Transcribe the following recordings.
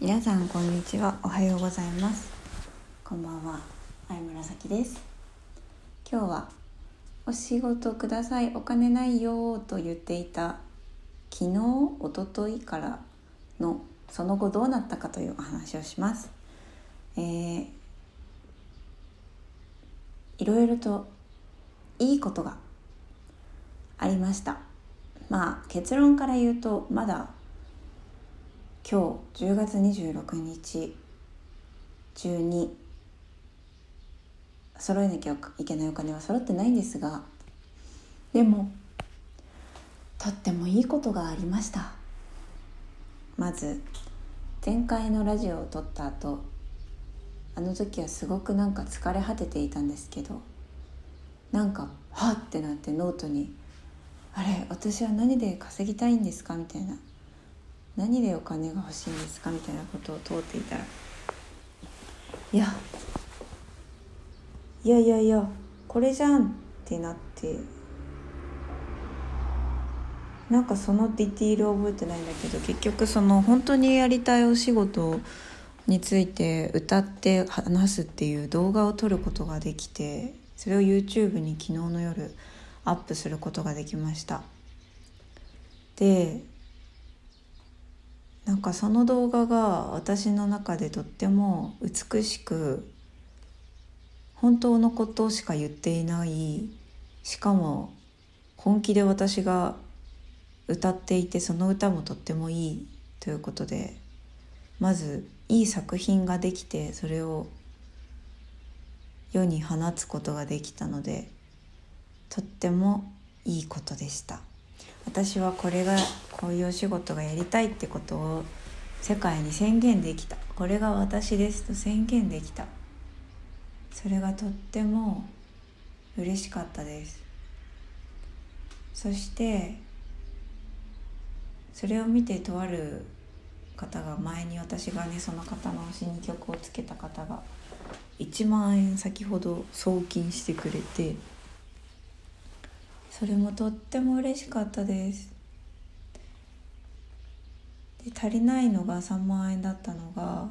皆さんこんにちは。おはようございます。こんばんは。相紫です。今日はお仕事ください。お金ないよと言っていた昨日一昨日からのその後どうなったかというお話をします。えー、いろいろといいことがありました。まあ結論から言うとまだ今日10月26日。中に揃えなきゃいけないお金は揃ってないんですが。でもとってもいいことがありました。まず前回のラジオを撮った後あの時はすごくなんか疲れ果てていたんですけどなんかはってなってノートに「あれ私は何で稼ぎたいんですか?」みたいな。何でお金が欲しいんですかみたいなことを問うていたらいやいやいやいやこれじゃんってなってなんかそのディティールを覚えてないんだけど結局その本当にやりたいお仕事について歌って話すっていう動画を撮ることができてそれを YouTube に昨日の夜アップすることができました。でなんかその動画が私の中でとっても美しく本当のことしか言っていないしかも本気で私が歌っていてその歌もとってもいいということでまずいい作品ができてそれを世に放つことができたのでとってもいいことでした。私はこれがこういうお仕事がやりたいってことを世界に宣言できた。これが私ですと宣言できた。それがとっても嬉しかったです。そしてそれを見てとある方が前に私がねその方の推しに曲をつけた方が1万円先ほど送金してくれてそれもとっても嬉しかったです。で足りないのが3万円だったのが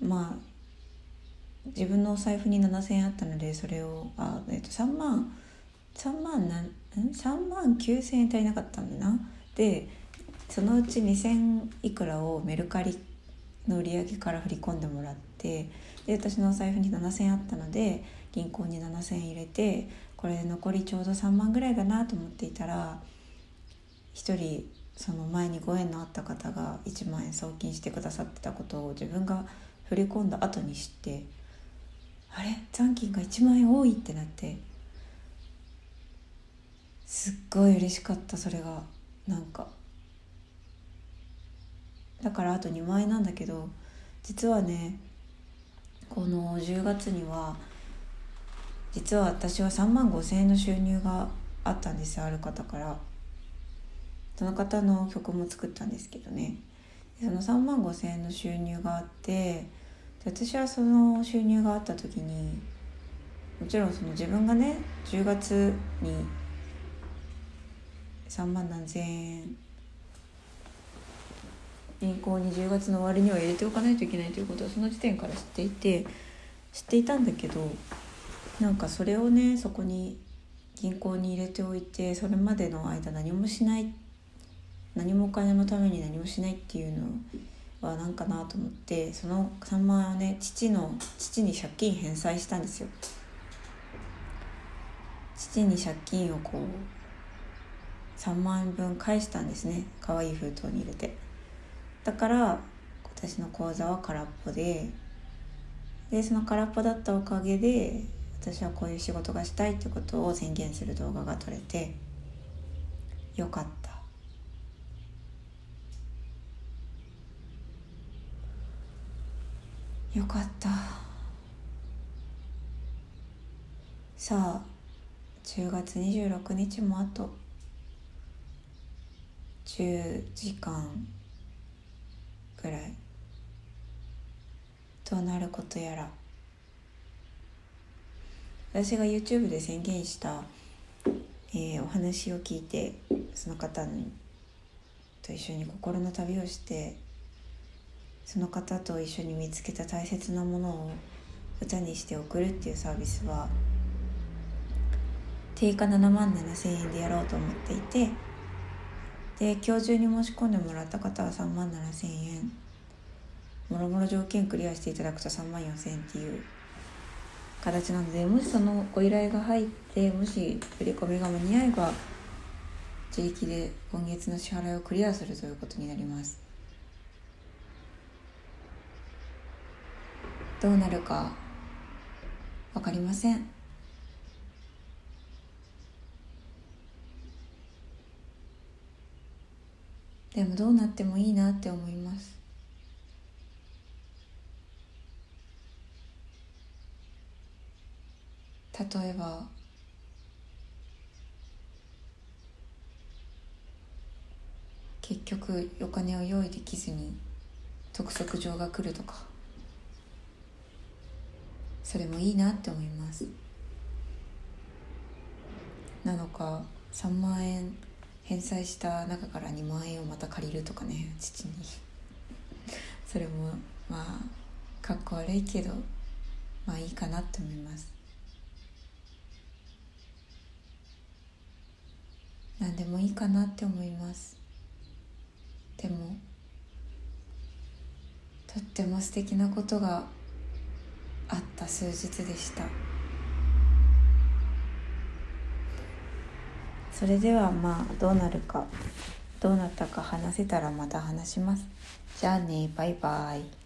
まあ自分のお財布に7,000円あったのでそれをあ、えっと、3万3万なん3万9,000円足りなかったんだな。でそのうち2,000いくらをメルカリの売り上げから振り込んでもらってで私のお財布に7,000円あったので銀行に7,000円入れてこれ残りちょうど3万ぐらいだなと思っていたら1人その前にご縁のあった方が1万円送金してくださってたことを自分が振り込んだ後に知ってあれ？残金が1万円多いってなってすっごい嬉しかったそれが。なんかだからあと2万円なんだけど実はねこの10月には実は私は3万5千円の収入があったんですある方から。その方の曲も作ったんですけどね。その3万5千円の収入があって私はその収入があった時にもちろんその自分がね10月に3万何千円銀行に10月の終わりには入れておかないといけないということはその時点から知っていて知っていたんだけどなんかそれをねそこに銀行に入れておいてそれまでの間何もしない何もお金のために何もしないっていうのは何かなと思ってその3万円をね父の父に借金返済したんですよ。父に借金をこう3万円分返したんですね。可愛い封筒に入れて。だから私の口座は空っぽででその空っぽだったおかげで私はこういう仕事がしたいってことを宣言する動画が撮れてよかった。よかった。さあ10月26日もあと。10時間ぐらい。どうなることやら。私が YouTube で宣言した、えー、お話を聞いてその方と一緒に心の旅をしてその方と一緒に見つけた大切なものを歌にして送るっていうサービスは定価7万7,000円でやろうと思っていてで今日中に申し込んでもらった方は3万7,000円。もろもろ条件クリアしていただくと3万4,000円っていう形なのでもしそのご依頼が入ってもし振り込みが間に合えば自力で今月の支払いをクリアするということになります。どうなるか分かりません。でもどうなってもいいなって思います。例えば結局お金を用意できずに督促状が来るとかそれもいいなって思います。なのか3万円返済した中から2万円をまた借りるとかね父に。それもまあかっこ悪いけどまあいいかなって思います何でもいいかなって思います。でもとっても素敵なことがあった数日でした。それではまあどうなるかどうなったか話せたらまた話します。じゃあねバイバイ。